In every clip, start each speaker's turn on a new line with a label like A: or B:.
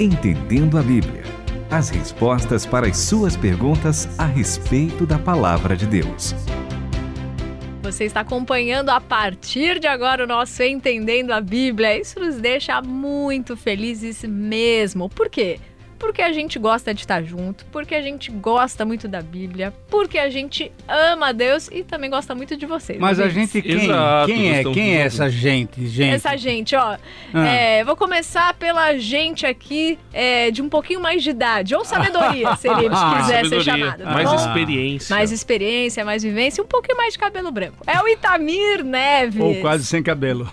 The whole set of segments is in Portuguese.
A: Entendendo a Bíblia. As respostas para as suas perguntas a respeito da palavra de Deus.
B: Você está acompanhando a partir de agora o nosso Entendendo a Bíblia. Isso nos deixa muito felizes mesmo. Por quê? Porque a gente gosta de estar junto, porque a gente gosta muito da Bíblia, porque a gente ama Deus e também gosta muito de vocês.
C: Mas a gente quem? Exato, quem é? Quem é essa gente, gente?
B: Essa gente, ó. Ah. É, vou começar pela gente aqui é, de um pouquinho mais de idade, ou sabedoria, se ele ah, quiser ser chamado. Tá
D: mais bom? experiência.
B: Mais experiência, mais vivência e um pouquinho mais de cabelo branco. É o Itamir Neves.
C: Ou quase sem cabelo.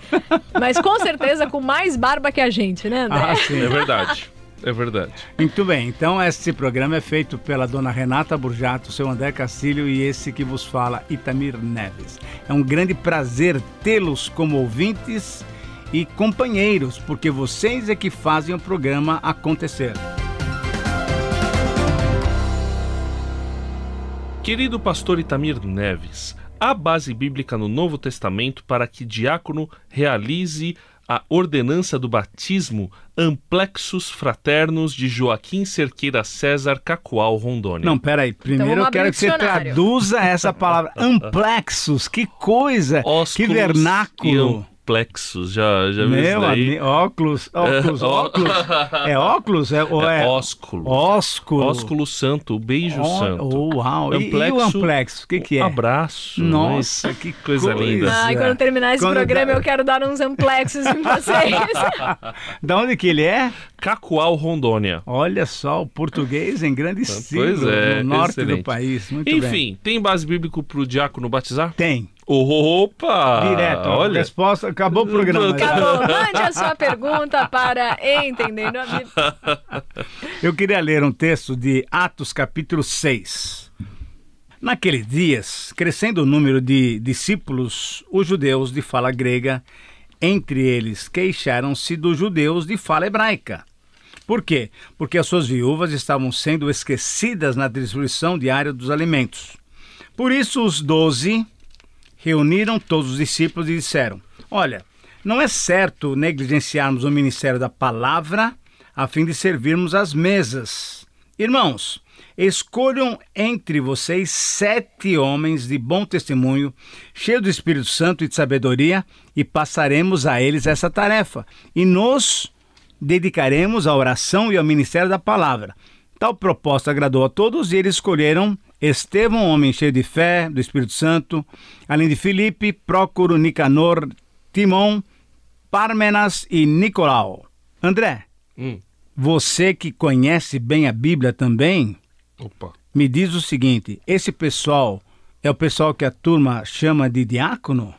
B: Mas com certeza com mais barba que a gente, né, André?
D: Ah, sim. É verdade. É verdade.
C: Muito bem, então esse programa é feito pela dona Renata Burjato, seu André Castilho e esse que vos fala, Itamir Neves. É um grande prazer tê-los como ouvintes e companheiros, porque vocês é que fazem o programa acontecer.
D: Querido pastor Itamir Neves, há base bíblica no Novo Testamento para que diácono realize a ordenança do batismo Amplexus Fraternos de Joaquim Cerqueira César Cacoal Rondônia.
C: Não, peraí. Primeiro então, eu quero que você traduza essa palavra. Amplexus, que coisa, Ósculos que vernáculo
D: plexos, já, já
C: Meu daí? óculos, óculos, é, óculos. É óculos? É, ou é,
D: é ósculo.
C: Ósculo.
D: Ósculo santo, o beijo santo.
C: Oh, uau. Amplexo, e, e o amplexo, o que, que é?
D: Um abraço.
C: Nossa, que coisa, coisa linda.
B: Ai, quando terminar esse quando programa, eu quero dar uns amplexos em vocês.
C: da onde que ele é?
D: Cacoal, Rondônia.
C: Olha só, o português em grande estilo pois é, no norte excelente. do país. Muito
D: Enfim,
C: bem.
D: tem base bíblico para o diácono batizar?
C: Tem.
D: Opa!
C: Direto. Olha. Resposta, acabou o programa.
B: Acabou. Mande a sua pergunta para Entendendo a Bíblia.
C: Eu queria ler um texto de Atos capítulo 6. Naqueles dias, crescendo o número de discípulos, os judeus de fala grega, entre eles queixaram-se dos judeus de fala hebraica por quê? Porque as suas viúvas estavam sendo esquecidas na distribuição diária dos alimentos. Por isso, os doze reuniram todos os discípulos e disseram: Olha, não é certo negligenciarmos o ministério da palavra a fim de servirmos às mesas. Irmãos, escolham entre vocês sete homens de bom testemunho, cheios do Espírito Santo e de sabedoria, e passaremos a eles essa tarefa. E nos dedicaremos à oração e ao ministério da palavra. Tal proposta agradou a todos e eles escolheram Estevão, homem cheio de fé, do Espírito Santo, além de Filipe, Prócoro, Nicanor, Timon, Parmenas e Nicolau. André, hum. você que conhece bem a Bíblia também, Opa. me diz o seguinte: esse pessoal é o pessoal que a turma chama de diácono?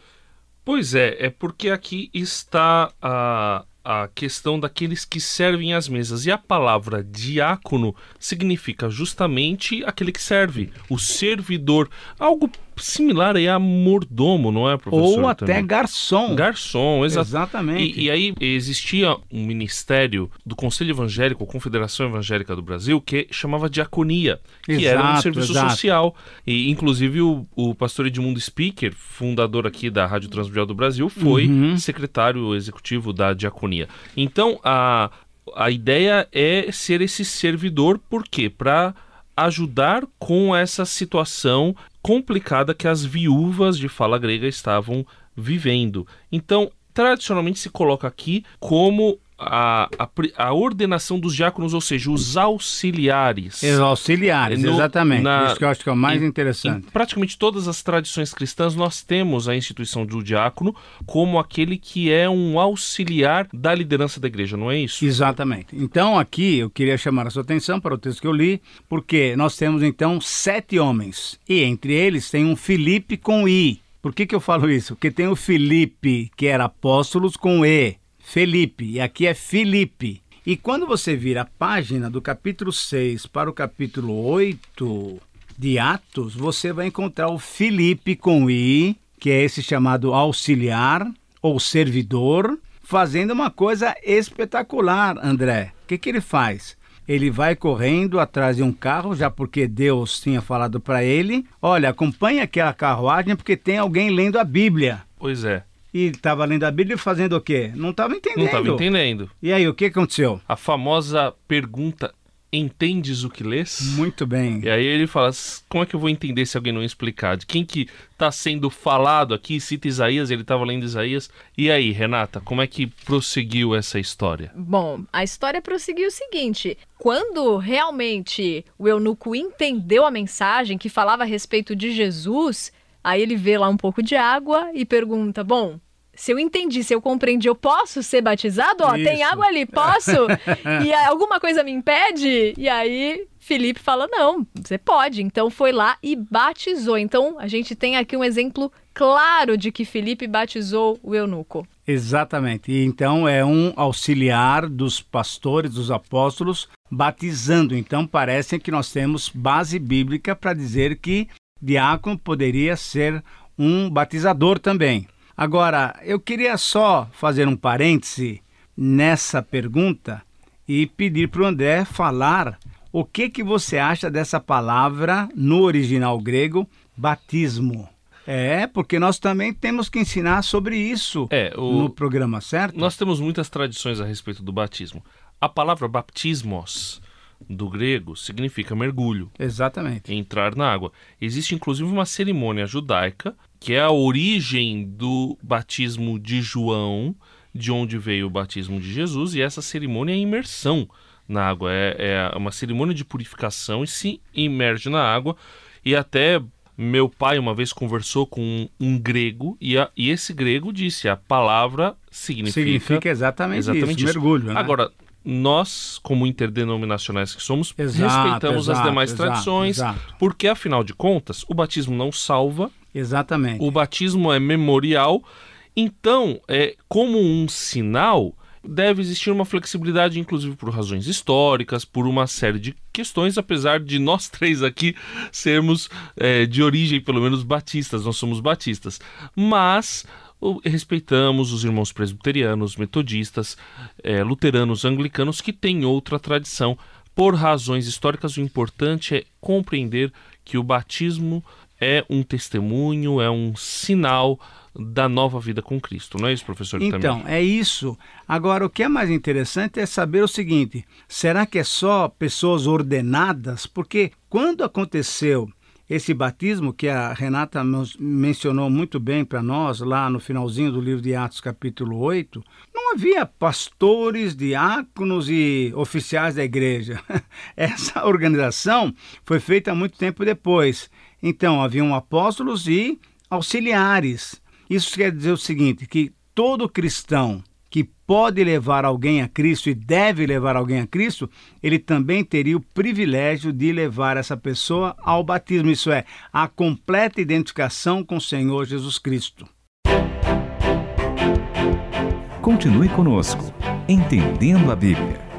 D: Pois é, é porque aqui está a, a questão daqueles que servem às mesas. E a palavra diácono significa justamente aquele que serve, o servidor. Algo similar aí a mordomo, não é, professor?
C: Ou até também? garçom.
D: Garçom, exa
C: exatamente.
D: E, e, aí existia um ministério do Conselho Evangélico, Confederação Evangélica do Brasil, que chamava diaconia, que exato, era um serviço exato. social. E inclusive o, o pastor Edmundo Speaker, fundador aqui da Rádio Transmundial do Brasil, foi uhum. secretário executivo da diaconia. Então a a ideia é ser esse servidor, por quê? Para ajudar com essa situação complicada que as viúvas de fala grega estavam vivendo. Então, tradicionalmente se coloca aqui como a, a, a, ordenação dos diáconos, ou seja, os auxiliares.
C: Os auxiliares, no, exatamente. Na, Isso que eu acho que é o mais
D: em,
C: interessante.
D: Em praticamente todas as tradições cristãs, nós temos a instituição do diácono como aquele que é um auxiliar da liderança da igreja, não é isso?
C: Exatamente. Então, aqui eu queria chamar a sua atenção para o texto que eu li, porque nós temos então sete homens, e entre eles tem um Filipe com I. Por que, que eu falo isso? Porque tem o Filipe, que era apóstolos, com E. Felipe, e aqui é Filipe. E quando você vira a página do capítulo 6 para o capítulo 8 de Atos, você vai encontrar o Filipe com I, que é esse chamado auxiliar ou servidor, fazendo uma coisa espetacular, André. O que, que ele faz? Ele vai correndo atrás de um carro, já porque Deus tinha falado para ele: olha, acompanhe aquela carruagem porque tem alguém lendo a Bíblia.
D: Pois é.
C: E estava lendo a Bíblia fazendo o quê? Não estava entendendo. Não
D: estava entendendo.
C: E aí, o que aconteceu?
D: A famosa pergunta entendes o que lês?
C: Muito bem.
D: E aí ele fala, como é que eu vou entender se alguém não explicar? De quem que está sendo falado aqui? Cita Isaías, ele estava lendo Isaías. E aí, Renata, como é que prosseguiu essa história?
B: Bom, a história prosseguiu o seguinte: quando realmente o eunuco entendeu a mensagem que falava a respeito de Jesus, aí ele vê lá um pouco de água e pergunta: bom, se eu entendi, se eu compreendi, eu posso ser batizado? Ó, Isso. tem água ali, posso? e alguma coisa me impede? E aí Felipe fala: não, você pode. Então foi lá e batizou. Então a gente tem aqui um exemplo claro de que Felipe batizou o eunuco.
C: Exatamente. E então é um auxiliar dos pastores, dos apóstolos, batizando. Então parece que nós temos base bíblica para dizer que diácono poderia ser um batizador também. Agora, eu queria só fazer um parêntese nessa pergunta e pedir para o André falar o que, que você acha dessa palavra no original grego, batismo. É, porque nós também temos que ensinar sobre isso é, o... no programa, certo?
D: Nós temos muitas tradições a respeito do batismo. A palavra baptismos do grego significa mergulho.
C: Exatamente.
D: Entrar na água. Existe inclusive uma cerimônia judaica que é a origem do batismo de João, de onde veio o batismo de Jesus, e essa cerimônia é imersão na água. É, é uma cerimônia de purificação e se imerge na água. E até meu pai uma vez conversou com um, um grego e, a, e, esse grego disse a palavra significa,
C: significa exatamente, exatamente isso, isso. mergulho. Né?
D: Agora, nós, como interdenominacionais que somos, exato, respeitamos exato, as demais exato, tradições, porque afinal de contas, o batismo não salva.
C: Exatamente.
D: O batismo é memorial. Então, é como um sinal, deve existir uma flexibilidade, inclusive por razões históricas, por uma série de questões, apesar de nós três aqui sermos é, de origem, pelo menos, batistas, nós somos batistas. Mas respeitamos os irmãos presbiterianos, metodistas, é, luteranos, anglicanos que têm outra tradição. Por razões históricas, o importante é compreender que o batismo é um testemunho, é um sinal da nova vida com Cristo, não é isso, professor?
C: Então, é isso. Agora, o que é mais interessante é saber o seguinte: será que é só pessoas ordenadas? Porque quando aconteceu esse batismo que a Renata mencionou muito bem para nós lá no finalzinho do livro de Atos, capítulo 8, não havia pastores, diáconos e oficiais da igreja. Essa organização foi feita muito tempo depois. Então, haviam apóstolos e auxiliares. Isso quer dizer o seguinte, que todo cristão que pode levar alguém a Cristo e deve levar alguém a Cristo, ele também teria o privilégio de levar essa pessoa ao batismo, isso é, a completa identificação com o Senhor Jesus Cristo.
A: Continue conosco, entendendo a Bíblia.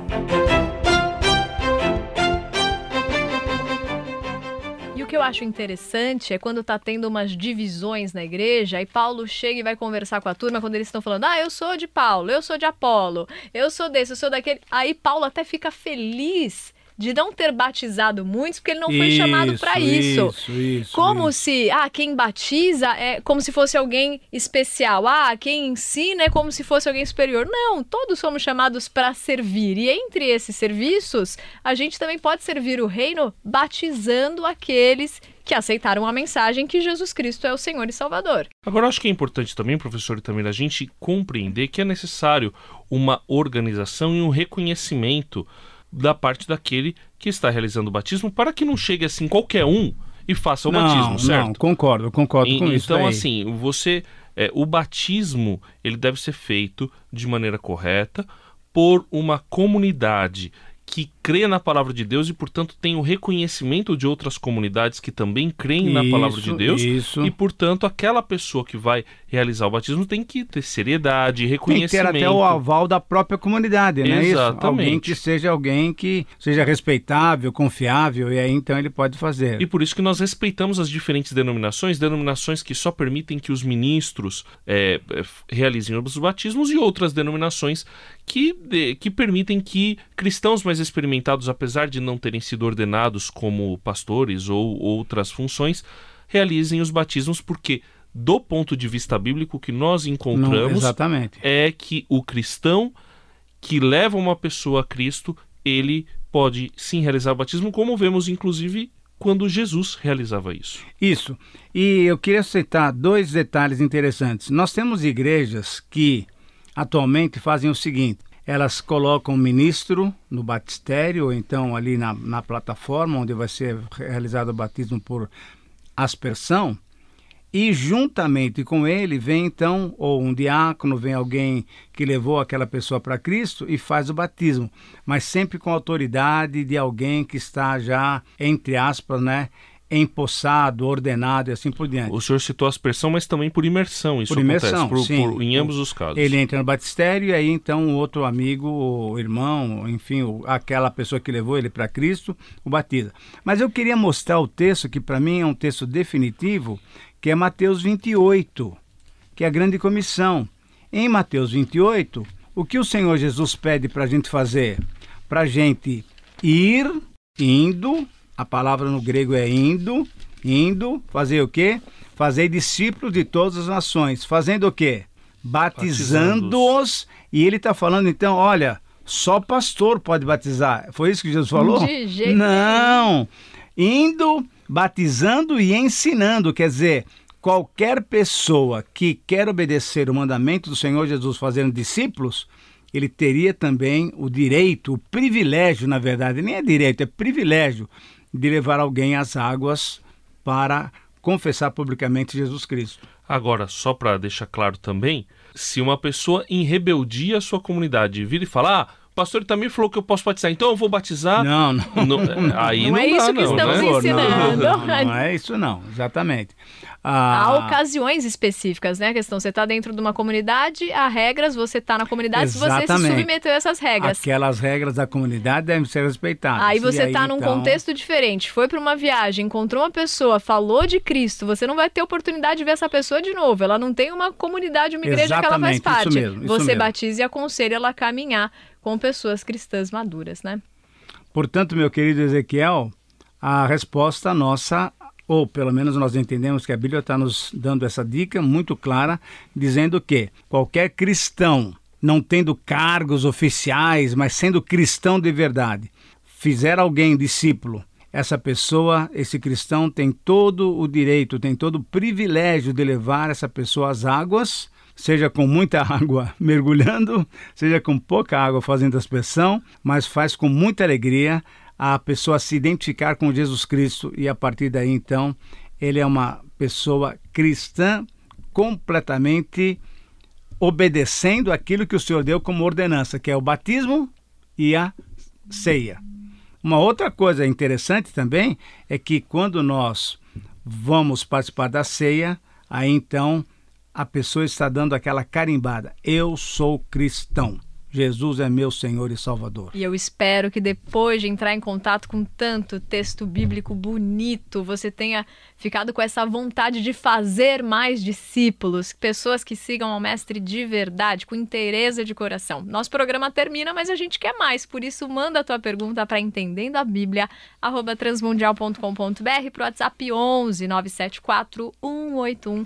B: Que eu acho interessante é quando está tendo umas divisões na igreja, e Paulo chega e vai conversar com a turma quando eles estão falando: ah, eu sou de Paulo, eu sou de Apolo, eu sou desse, eu sou daquele. Aí Paulo até fica feliz de não ter batizado muitos, porque ele não foi isso, chamado para isso.
C: Isso, isso.
B: Como
C: isso.
B: se, ah, quem batiza é como se fosse alguém especial. Ah, quem ensina é como se fosse alguém superior. Não, todos somos chamados para servir. E entre esses serviços, a gente também pode servir o reino batizando aqueles que aceitaram a mensagem que Jesus Cristo é o Senhor e Salvador.
D: Agora, acho que é importante também, professor, também a gente compreender que é necessário uma organização e um reconhecimento da parte daquele que está realizando o batismo, para que não chegue assim qualquer um e faça o não, batismo, certo? Não,
C: concordo, concordo e, com
D: então,
C: isso.
D: Então, assim, você. É, o batismo ele deve ser feito de maneira correta por uma comunidade que crê na palavra de Deus e, portanto, tem o reconhecimento de outras comunidades que também creem isso, na palavra de Deus.
C: Isso.
D: E, portanto, aquela pessoa que vai realizar o batismo tem que ter seriedade, reconhecimento. Tem
C: que ter até o aval da própria comunidade, né?
D: Exatamente. Isso?
C: Alguém que seja alguém que seja respeitável, confiável, e aí então ele pode fazer.
D: E por isso que nós respeitamos as diferentes denominações, denominações que só permitem que os ministros é, é realizem os batismos e outras denominações que, que permitem que cristãos mais experimentados, apesar de não terem sido ordenados como pastores ou outras funções, realizem os batismos porque do ponto de vista bíblico que nós encontramos
C: Não,
D: é que o cristão que leva uma pessoa a Cristo, ele pode sim realizar o batismo, como vemos inclusive quando Jesus realizava isso.
C: Isso. E eu queria citar dois detalhes interessantes. Nós temos igrejas que atualmente fazem o seguinte: elas colocam o ministro no batistério, ou então ali na, na plataforma onde vai ser realizado o batismo por aspersão, e juntamente com ele vem então ou um diácono, vem alguém que levou aquela pessoa para Cristo e faz o batismo, mas sempre com a autoridade de alguém que está já entre aspas, né, empossado, ordenado e assim por diante.
D: O senhor citou aspersão, mas também por imersão. Isso
C: por imersão,
D: acontece
C: por,
D: por, em ambos os casos.
C: Ele entra no batistério e aí então o outro amigo, o irmão, enfim, aquela pessoa que levou ele para Cristo, o batiza. Mas eu queria mostrar o texto que para mim é um texto definitivo, que é Mateus 28, que é a grande comissão. Em Mateus 28, o que o Senhor Jesus pede para a gente fazer? Para a gente ir, indo, a palavra no grego é indo, indo, fazer o quê? Fazer discípulos de todas as nações. Fazendo o quê? Batizando-os. E ele está falando então, olha, só pastor pode batizar. Foi isso que Jesus falou?
B: De jeito
C: Não. Indo, batizando e ensinando. Quer dizer, qualquer pessoa que quer obedecer o mandamento do Senhor Jesus fazendo discípulos, ele teria também o direito, o privilégio, na verdade, nem é direito, é privilégio de levar alguém às águas para confessar publicamente Jesus Cristo.
D: Agora, só para deixar claro também, se uma pessoa em rebeldia à sua comunidade vira e fala, ah, pastor também falou que eu posso batizar, então eu vou batizar.
C: Não, não.
D: não aí
B: não,
D: não
B: é
D: dá,
B: isso que
D: não,
B: estamos
D: né?
B: ensinando.
C: Não, não, não é isso não, exatamente.
B: Há
C: Ah,
B: ocasiões específicas, né? A questão, você está dentro de uma comunidade, há regras, você está na comunidade, se você se
C: Exatamente.
B: submeteu a essas regras.
C: aquelas regras da comunidade devem ser respeitadas.
B: Aí você está num
C: então,
B: contexto diferente, foi para uma viagem, encontrou uma pessoa, falou de Cristo, você não vai ter oportunidade de ver essa pessoa de novo. Ela não tem uma comunidade, uma igreja que ela faz
C: Exatamente, isso
B: parte.
C: mesmo, isso
B: você
C: mesmo.
B: batiza e aconselha ela a caminhar com pessoas cristãs maduras, né?
C: Portanto, meu querido Ezequiel, a resposta nossa, ou pelo menos nós entendemos que a Bíblia está nos dando essa dica muito clara, dizendo que qualquer cristão, não tendo cargos oficiais, mas sendo cristão de verdade, fizer alguém discípulo, essa pessoa, esse cristão, tem todo o direito, tem todo o privilégio de levar essa pessoa às águas, seja com muita água mergulhando, seja com pouca água fazendo aspersão, mas faz com muita alegria a pessoa se identificar com Jesus Cristo e a partir daí então ele é uma pessoa cristã completamente obedecendo aquilo que o Senhor deu como ordenança, que é o batismo e a ceia. Uma outra coisa interessante também é que quando nós vamos participar da ceia, aí então a pessoa está dando aquela carimbada: Eu sou cristão. Jesus é meu Senhor e Salvador.
B: E eu espero que depois de entrar em contato com tanto texto bíblico bonito, você tenha ficado com essa vontade de fazer mais discípulos, pessoas que sigam ao Mestre de verdade, com interesse de coração. Nosso programa termina, mas a gente quer mais, por isso manda a tua pergunta para entendendo a Bíblia, transmundial.com.br, pro WhatsApp 11 974 181